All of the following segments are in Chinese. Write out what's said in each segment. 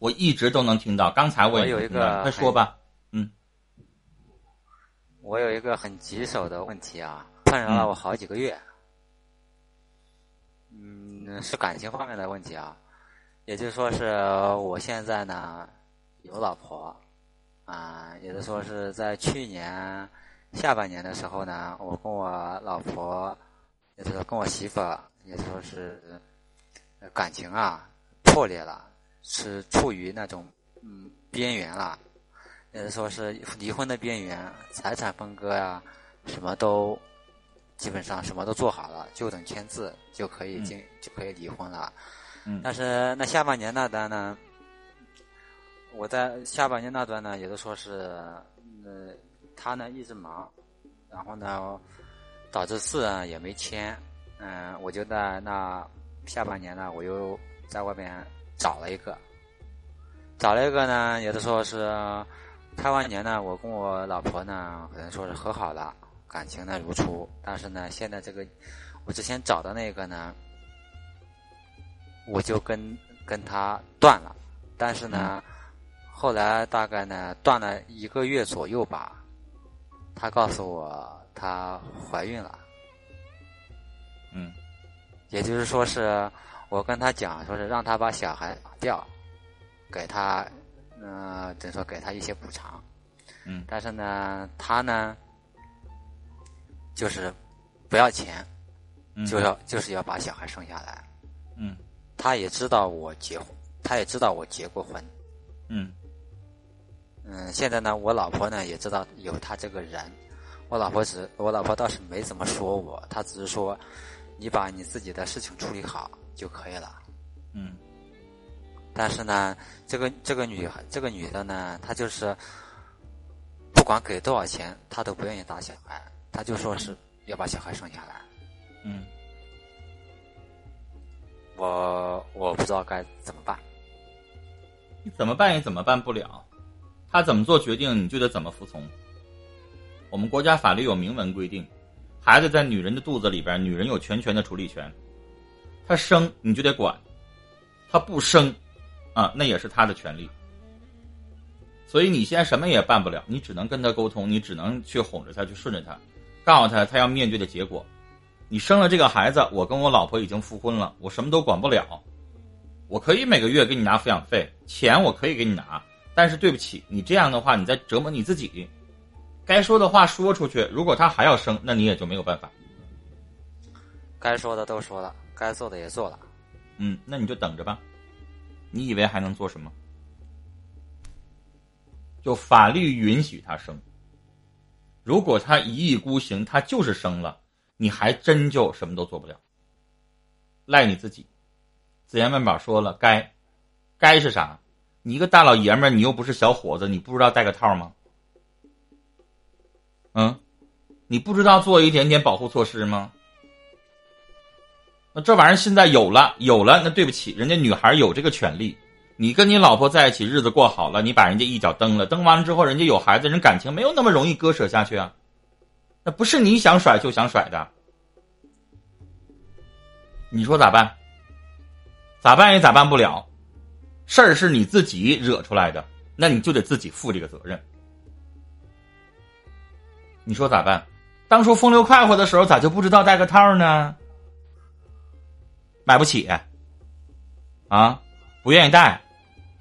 我一直都能听到。刚才我也有一个，快说吧。嗯，我有一个很棘手的问题啊，困扰了我好几个月。嗯，是感情方面的问题啊，也就是说是我现在呢有老婆啊，也就是说是在去年下半年的时候呢，我跟我老婆，也就是跟我媳妇，也就说是感情啊破裂了，是处于那种嗯边缘了，也就是说是离婚的边缘，财产分割呀，什么都。基本上什么都做好了，就等签字就可以进，就可以离婚了。嗯，但是那下半年那单呢？我在下半年那段呢，也都说是，呃，他呢一直忙，然后呢，导致字啊也没签。嗯，我就在那下半年呢，我又在外边找了一个，找了一个呢，也都说是开完年呢，我跟我老婆呢，可能说是和好了。感情呢如初，但是呢，现在这个我之前找的那个呢，我就跟跟他断了。但是呢，后来大概呢断了一个月左右吧，他告诉我她怀孕了。嗯，也就是说是我跟他讲，说是让他把小孩打掉，给他，嗯，等于说给他一些补偿。嗯，但是呢，他呢。就是不要钱，就要就是要把小孩生下来。嗯，他也知道我结婚，他也知道我结过婚。嗯嗯，现在呢，我老婆呢也知道有他这个人。我老婆只，我老婆倒是没怎么说我，她只是说你把你自己的事情处理好就可以了。嗯，但是呢，这个这个女孩，这个女的呢，她就是不管给多少钱，她都不愿意打小孩。她就说是要把小孩生下来，嗯，我我不知道该怎么办。你怎么办也怎么办不了，他怎么做决定你就得怎么服从。我们国家法律有明文规定，孩子在女人的肚子里边，女人有全权的处理权。他生你就得管，他不生，啊，那也是他的权利。所以你现在什么也办不了，你只能跟他沟通，你只能去哄着他，去顺着他。告诉他，他要面对的结果。你生了这个孩子，我跟我老婆已经复婚了，我什么都管不了。我可以每个月给你拿抚养费，钱我可以给你拿，但是对不起，你这样的话，你在折磨你自己。该说的话说出去，如果他还要生，那你也就没有办法。该说的都说了，该做的也做了。嗯，那你就等着吧。你以为还能做什么？就法律允许他生。如果他一意孤行，他就是生了，你还真就什么都做不了，赖你自己。子言万宝说了，该，该是啥？你一个大老爷们儿，你又不是小伙子，你不知道戴个套吗？嗯，你不知道做一点点保护措施吗？这玩意儿现在有了，有了，那对不起，人家女孩有这个权利。你跟你老婆在一起，日子过好了，你把人家一脚蹬了，蹬完了之后，人家有孩子，人感情没有那么容易割舍下去啊。那不是你想甩就想甩的，你说咋办？咋办也咋办不了，事儿是你自己惹出来的，那你就得自己负这个责任。你说咋办？当初风流快活的时候，咋就不知道戴个套呢？买不起啊，不愿意带。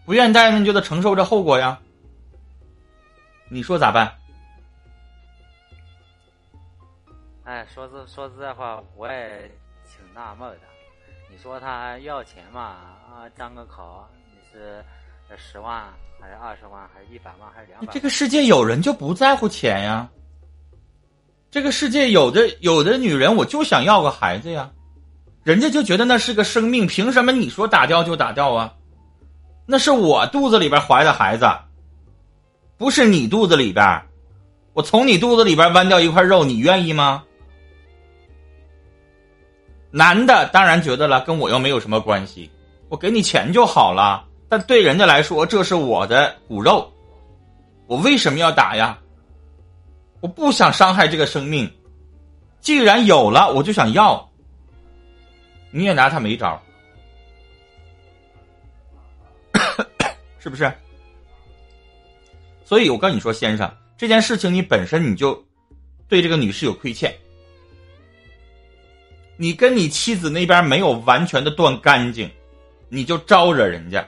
不愿意带，那你就得承受这后果呀。你说咋办？哎，说实说实在话，我也挺纳闷的。你说他要钱嘛？啊，张个口，你是十万还是二十万还是一百万还是两百？这个世界有人就不在乎钱呀。这个世界有的有的女人，我就想要个孩子呀，人家就觉得那是个生命，凭什么你说打掉就打掉啊？那是我肚子里边怀的孩子，不是你肚子里边。我从你肚子里边剜掉一块肉，你愿意吗？男的当然觉得了，跟我又没有什么关系，我给你钱就好了。但对人家来说，这是我的骨肉，我为什么要打呀？我不想伤害这个生命，既然有了，我就想要。你也拿他没招。是不是？所以我跟你说，先生，这件事情你本身你就对这个女士有亏欠，你跟你妻子那边没有完全的断干净，你就招惹人家。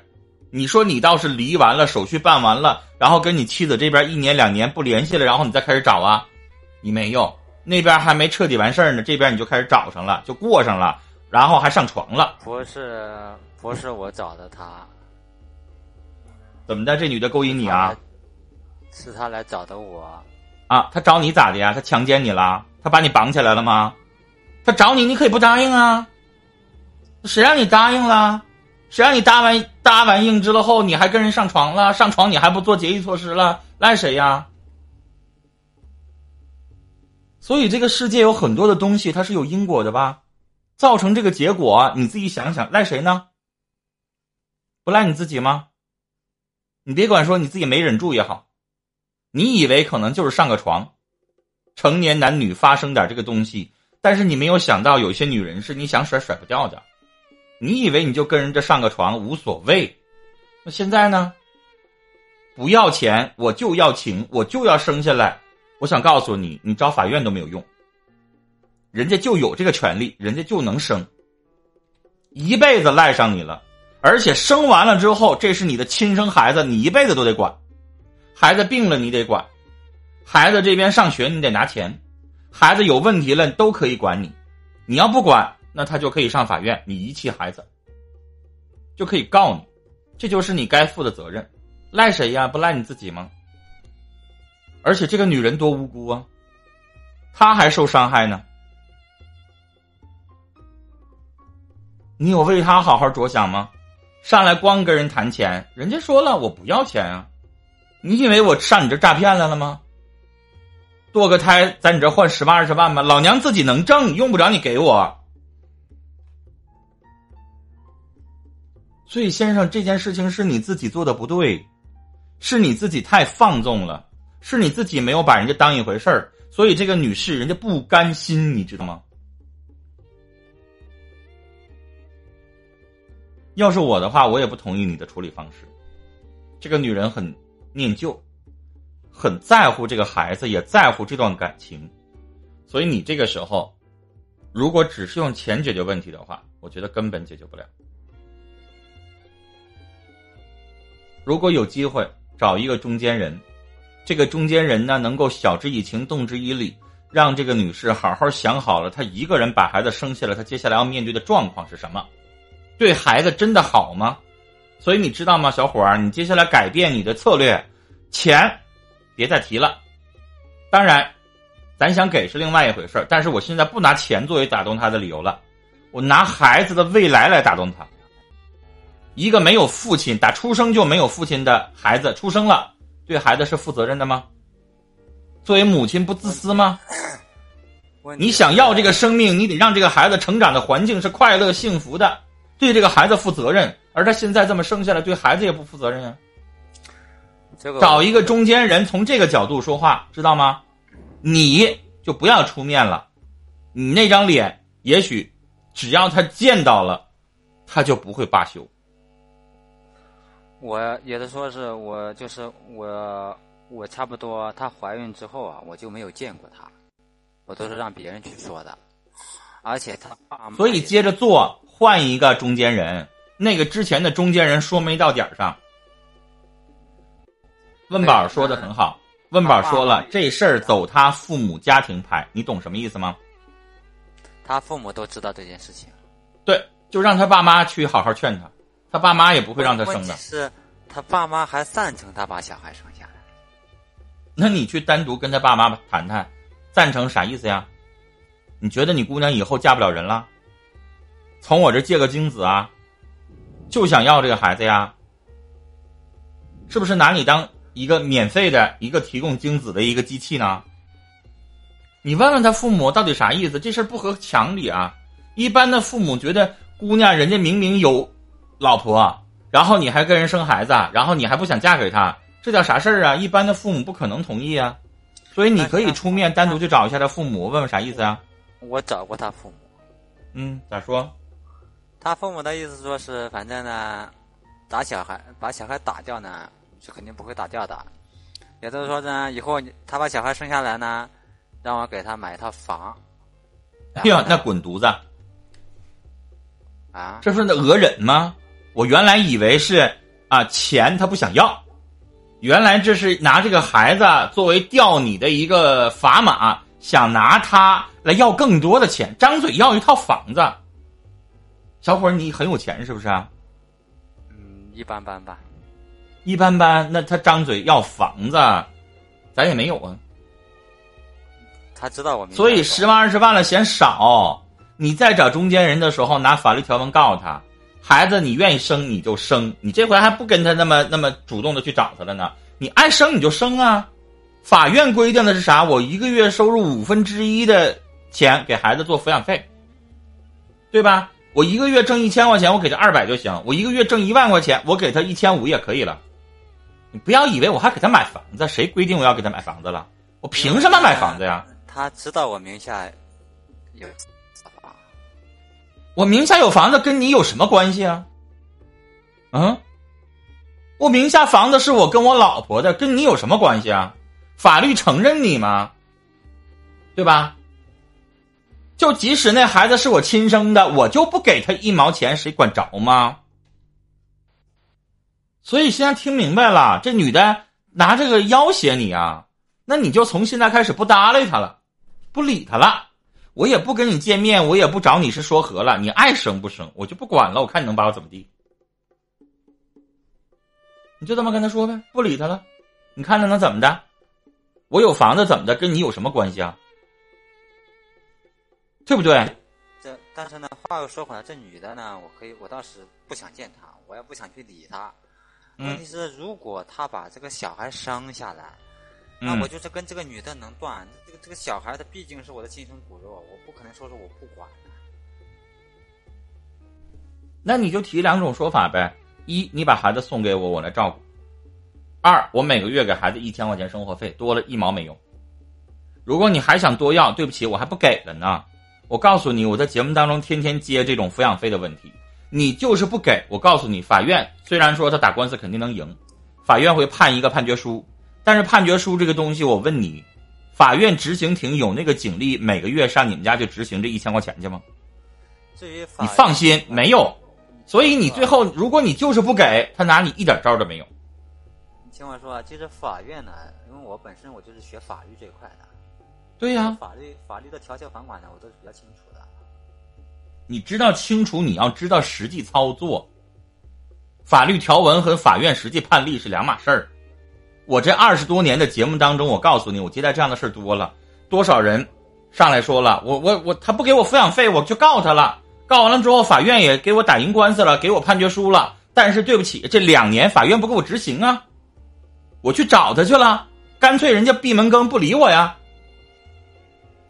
你说你倒是离完了，手续办完了，然后跟你妻子这边一年两年不联系了，然后你再开始找啊？你没用，那边还没彻底完事儿呢，这边你就开始找上了，就过上了，然后还上床了。不是，不是我找的他，怎么的？这女的勾引你啊？是他来找的我。啊，他找你咋的呀？他强奸你了？他把你绑起来了吗？他找你，你可以不答应啊。谁让你答应了？谁让你答完答完应之了后，你还跟人上床了？上床你还不做节育措施了？赖谁呀？所以这个世界有很多的东西，它是有因果的吧？造成这个结果，你自己想想，赖谁呢？不赖你自己吗？你别管说你自己没忍住也好，你以为可能就是上个床，成年男女发生点这个东西，但是你没有想到，有些女人是你想甩甩不掉的。你以为你就跟人家上个床无所谓，那现在呢？不要钱，我就要情，我就要生下来。我想告诉你，你找法院都没有用，人家就有这个权利，人家就能生，一辈子赖上你了。而且生完了之后，这是你的亲生孩子，你一辈子都得管。孩子病了你得管，孩子这边上学你得拿钱，孩子有问题了都可以管你，你要不管。那他就可以上法院，你遗弃孩子，就可以告你，这就是你该负的责任，赖谁呀？不赖你自己吗？而且这个女人多无辜啊，她还受伤害呢，你有为她好好着想吗？上来光跟人谈钱，人家说了我不要钱啊，你以为我上你这诈骗来了吗？堕个胎在你这换十万二十万吗？老娘自己能挣，用不着你给我。所以，先生，这件事情是你自己做的不对，是你自己太放纵了，是你自己没有把人家当一回事儿。所以，这个女士人家不甘心，你知道吗？要是我的话，我也不同意你的处理方式。这个女人很念旧，很在乎这个孩子，也在乎这段感情，所以你这个时候，如果只是用钱解决问题的话，我觉得根本解决不了。如果有机会找一个中间人，这个中间人呢能够晓之以情，动之以理，让这个女士好好想好了，她一个人把孩子生下来，她接下来要面对的状况是什么？对孩子真的好吗？所以你知道吗，小伙儿，你接下来改变你的策略，钱别再提了。当然，咱想给是另外一回事儿但是我现在不拿钱作为打动他的理由了，我拿孩子的未来来打动他。一个没有父亲、打出生就没有父亲的孩子出生了，对孩子是负责任的吗？作为母亲不自私吗？你想要这个生命，你得让这个孩子成长的环境是快乐幸福的，对这个孩子负责任。而他现在这么生下来，对孩子也不负责任啊。找一个中间人，从这个角度说话，知道吗？你就不要出面了，你那张脸，也许只要他见到了，他就不会罢休。我也是说是我就是我，我差不多她怀孕之后啊，我就没有见过她，我都是让别人去说的，而且他所以接着做，换一个中间人，那个之前的中间人说没到点儿上。问宝说的很好，问宝说了这事儿走他父母家庭牌，你懂什么意思吗？他父母都知道这件事情，对，就让他爸妈去好好劝他。他爸妈也不会让他生的。是，他爸妈还赞成他把小孩生下来。那你去单独跟他爸妈谈谈，赞成啥意思呀？你觉得你姑娘以后嫁不了人了？从我这借个精子啊，就想要这个孩子呀？是不是拿你当一个免费的一个提供精子的一个机器呢？你问问他父母到底啥意思？这事儿不合常理啊！一般的父母觉得姑娘人家明明有。老婆，然后你还跟人生孩子，然后你还不想嫁给他，这叫啥事儿啊？一般的父母不可能同意啊，所以你可以出面单独去找一下他父母，问问啥意思啊？我找过他父母，嗯，咋说？他父母的意思说是，反正呢，打小孩，把小孩打掉呢，是肯定不会打掉的。也就是说呢，以后他把小孩生下来呢，让我给他买一套房。哎呀，那滚犊子！啊，这是那讹人吗？我原来以为是啊，钱他不想要，原来这是拿这个孩子作为钓你的一个砝码，想拿他来要更多的钱，张嘴要一套房子。小伙儿，你很有钱是不是啊？嗯，一般般吧。一般般，那他张嘴要房子，咱也没有啊。他知道我们，所以十万二十万了嫌少。你再找中间人的时候，拿法律条文告诉他，孩子你愿意生你就生，你这回还不跟他那么那么主动的去找他了呢？你爱生你就生啊。法院规定的是啥？我一个月收入五分之一的钱给孩子做抚养费，对吧？我一个月挣一千块钱，我给他二百就行；我一个月挣一万块钱，我给他一千五也可以了。你不要以为我还给他买房子，谁规定我要给他买房子了？我凭什么买房子呀？他知道我名下有。我名下有房子，跟你有什么关系啊？嗯，我名下房子是我跟我老婆的，跟你有什么关系啊？法律承认你吗？对吧？就即使那孩子是我亲生的，我就不给他一毛钱，谁管着吗？所以现在听明白了，这女的拿这个要挟你啊，那你就从现在开始不搭理她了，不理她了。我也不跟你见面，我也不找你是说和了，你爱生不生，我就不管了。我看你能把我怎么地，你就这么跟他说呗，不理他了。你看他能怎么的？我有房子怎么的？跟你有什么关系啊？对不对？这但是呢，话又说回来，这女的呢，我可以，我倒是不想见她，我也不想去理她。问题是，如果她把这个小孩生下来。那我就是跟这个女的能断，这个这个小孩他毕竟是我的亲生骨肉，我不可能说是我不管。那你就提两种说法呗：一，你把孩子送给我，我来照顾；二，我每个月给孩子一千块钱生活费，多了一毛没用。如果你还想多要，对不起，我还不给了呢。我告诉你，我在节目当中天天接这种抚养费的问题，你就是不给。我告诉你，法院虽然说他打官司肯定能赢，法院会判一个判决书。但是判决书这个东西，我问你，法院执行庭有那个警力每个月上你们家去执行这一千块钱去吗？至于你放心，没有。所以你最后，如果你就是不给他，拿你一点招都没有。你听我说啊，其实法院呢，因为我本身我就是学法律这一块的。对呀。法律法律的条条款款呢，我都是比较清楚的。你知道清楚，你要知道实际操作。法律条文和法院实际判例是两码事儿。我这二十多年的节目当中，我告诉你，我接待这样的事儿多了，多少人上来说了，我我我，他不给我抚养费，我就告他了。告完了之后，法院也给我打赢官司了，给我判决书了。但是对不起，这两年法院不给我执行啊，我去找他去了，干脆人家闭门羹不理我呀。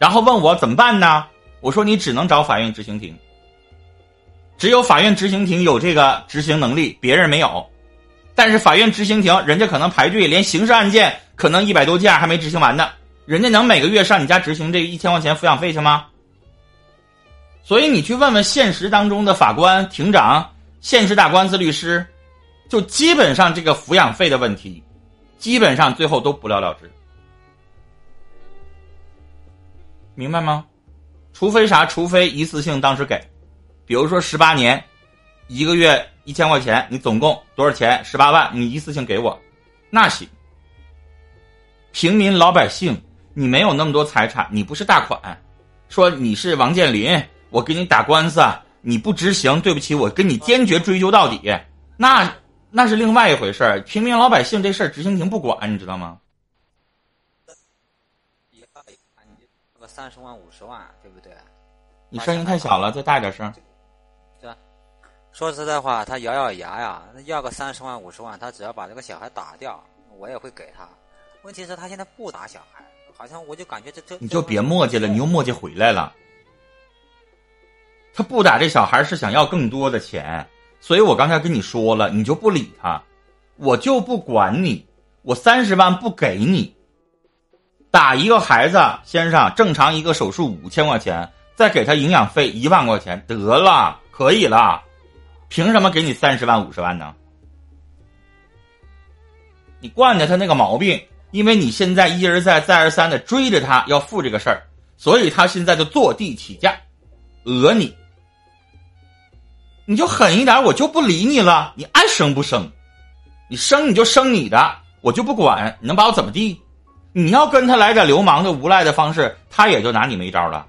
然后问我怎么办呢？我说你只能找法院执行庭，只有法院执行庭有这个执行能力，别人没有。但是法院执行庭，人家可能排队，连刑事案件可能一百多件还没执行完呢。人家能每个月上你家执行这一千块钱抚养费去吗？所以你去问问现实当中的法官、庭长、现实打官司律师，就基本上这个抚养费的问题，基本上最后都不了了之。明白吗？除非啥？除非一次性当时给，比如说十八年，一个月。一千块钱，你总共多少钱？十八万，你一次性给我，那行。平民老百姓，你没有那么多财产，你不是大款，说你是王健林，我给你打官司，你不执行，对不起，我跟你坚决追究到底，那那是另外一回事儿。平民老百姓这事儿，执行庭不管，你知道吗？个三十万、五十万，对不对？你声音太小了，再大一点声。对说实在话，他咬咬牙呀，要个三十万五十万，他只要把这个小孩打掉，我也会给他。问题是，他现在不打小孩，好像我就感觉这这你就别磨叽了，你又磨叽回来了。他不打这小孩是想要更多的钱，所以我刚才跟你说了，你就不理他，我就不管你，我三十万不给你。打一个孩子，先生，正常一个手术五千块钱，再给他营养费一万块钱，得了，可以了。凭什么给你三十万五十万呢？你惯着他那个毛病，因为你现在一而再、再而三的追着他要付这个事儿，所以他现在就坐地起价，讹你。你就狠一点，我就不理你了，你爱生不生？你生你就生你的，我就不管，你能把我怎么地？你要跟他来点流氓的无赖的方式，他也就拿你没招了。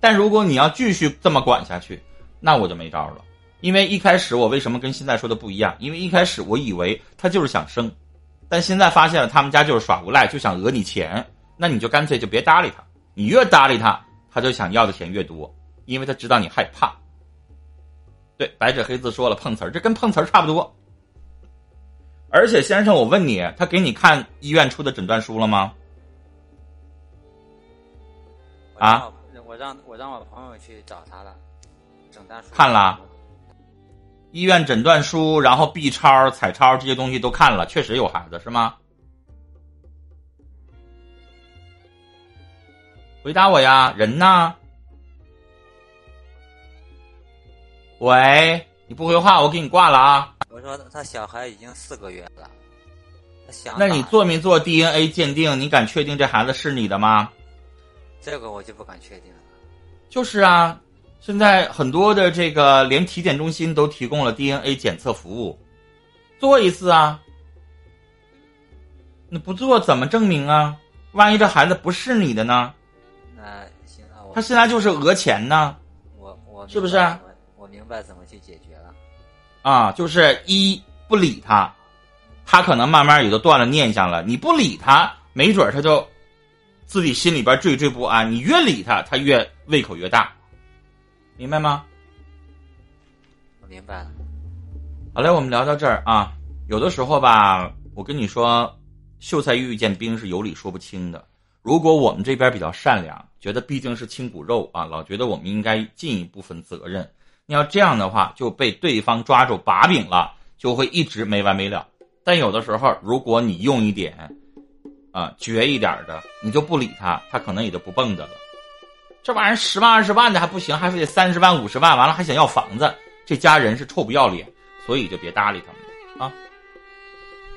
但如果你要继续这么管下去，那我就没招了。因为一开始我为什么跟现在说的不一样？因为一开始我以为他就是想生，但现在发现了他们家就是耍无赖，就想讹你钱。那你就干脆就别搭理他，你越搭理他，他就想要的钱越多，因为他知道你害怕。对，白纸黑字说了碰瓷儿，这跟碰瓷儿差不多。而且先生，我问你，他给你看医院出的诊断书了吗？啊？我让我让我朋友去找他了，诊断书看了。医院诊断书，然后 B 超、彩超这些东西都看了，确实有孩子是吗？回答我呀，人呢？喂，你不回话，我给你挂了啊。我说他小孩已经四个月了，他想。那你做没做 DNA 鉴定？你敢确定这孩子是你的吗？这个我就不敢确定了。就是啊，现在很多的这个连体检中心都提供了 DNA 检测服务，做一次啊。你不做怎么证明啊？万一这孩子不是你的呢？那行啊，他现在就是讹钱呢。我我是不是？我明白怎么去解决。啊，就是一不理他，他可能慢慢也就断了念想了。你不理他，没准他就自己心里边惴惴不安。你越理他，他越胃口越大，明白吗？我明白了。好嘞，我们聊到这儿啊。有的时候吧，我跟你说，秀才遇见兵是有理说不清的。如果我们这边比较善良，觉得毕竟是亲骨肉啊，老觉得我们应该尽一部分责任。你要这样的话，就被对方抓住把柄了，就会一直没完没了。但有的时候，如果你用一点，啊，绝一点的，你就不理他，他可能也就不蹦跶了。这玩意儿十万二十万的还不行，还非得三十万五十万，完了还想要房子，这家人是臭不要脸，所以就别搭理他们啊。